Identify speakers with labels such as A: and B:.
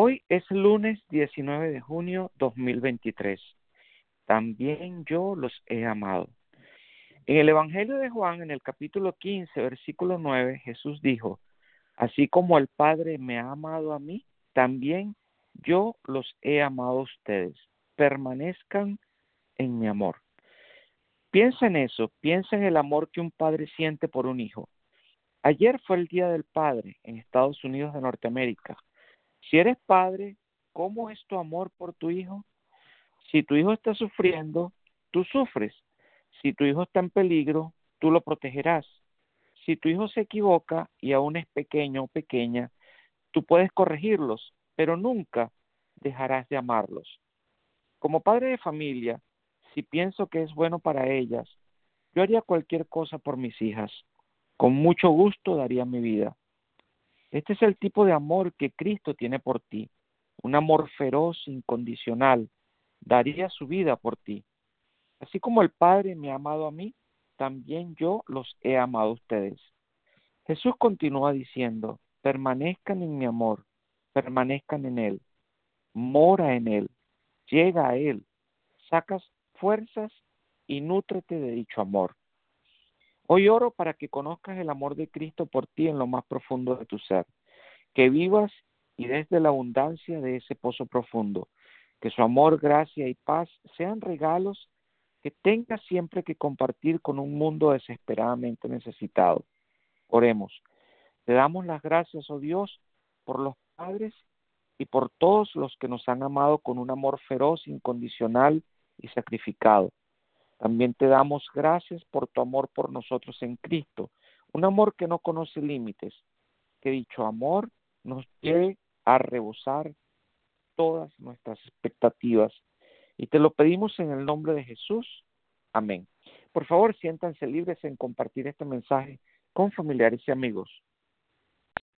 A: Hoy es lunes 19 de junio 2023. También yo los he amado. En el Evangelio de Juan, en el capítulo 15, versículo 9, Jesús dijo, Así como el Padre me ha amado a mí, también yo los he amado a ustedes. Permanezcan en mi amor. Piensa en eso, piensa en el amor que un padre siente por un hijo. Ayer fue el Día del Padre en Estados Unidos de Norteamérica. Si eres padre, ¿cómo es tu amor por tu hijo? Si tu hijo está sufriendo, tú sufres. Si tu hijo está en peligro, tú lo protegerás. Si tu hijo se equivoca y aún es pequeño o pequeña, tú puedes corregirlos, pero nunca dejarás de amarlos. Como padre de familia, si pienso que es bueno para ellas, yo haría cualquier cosa por mis hijas. Con mucho gusto daría mi vida. Este es el tipo de amor que Cristo tiene por ti, un amor feroz, incondicional. Daría su vida por ti. Así como el Padre me ha amado a mí, también yo los he amado a ustedes. Jesús continúa diciendo, permanezcan en mi amor, permanezcan en Él, mora en Él, llega a Él, sacas fuerzas y nútrete de dicho amor. Hoy oro para que conozcas el amor de Cristo por ti en lo más profundo de tu ser, que vivas y desde la abundancia de ese pozo profundo, que su amor, gracia y paz sean regalos que tengas siempre que compartir con un mundo desesperadamente necesitado. Oremos. Te damos las gracias, oh Dios, por los padres y por todos los que nos han amado con un amor feroz, incondicional y sacrificado. También te damos gracias por tu amor por nosotros en Cristo, un amor que no conoce límites, que dicho amor nos lleve a rebosar todas nuestras expectativas y te lo pedimos en el nombre de Jesús. Amén. Por favor, siéntanse libres en compartir este mensaje con familiares y amigos.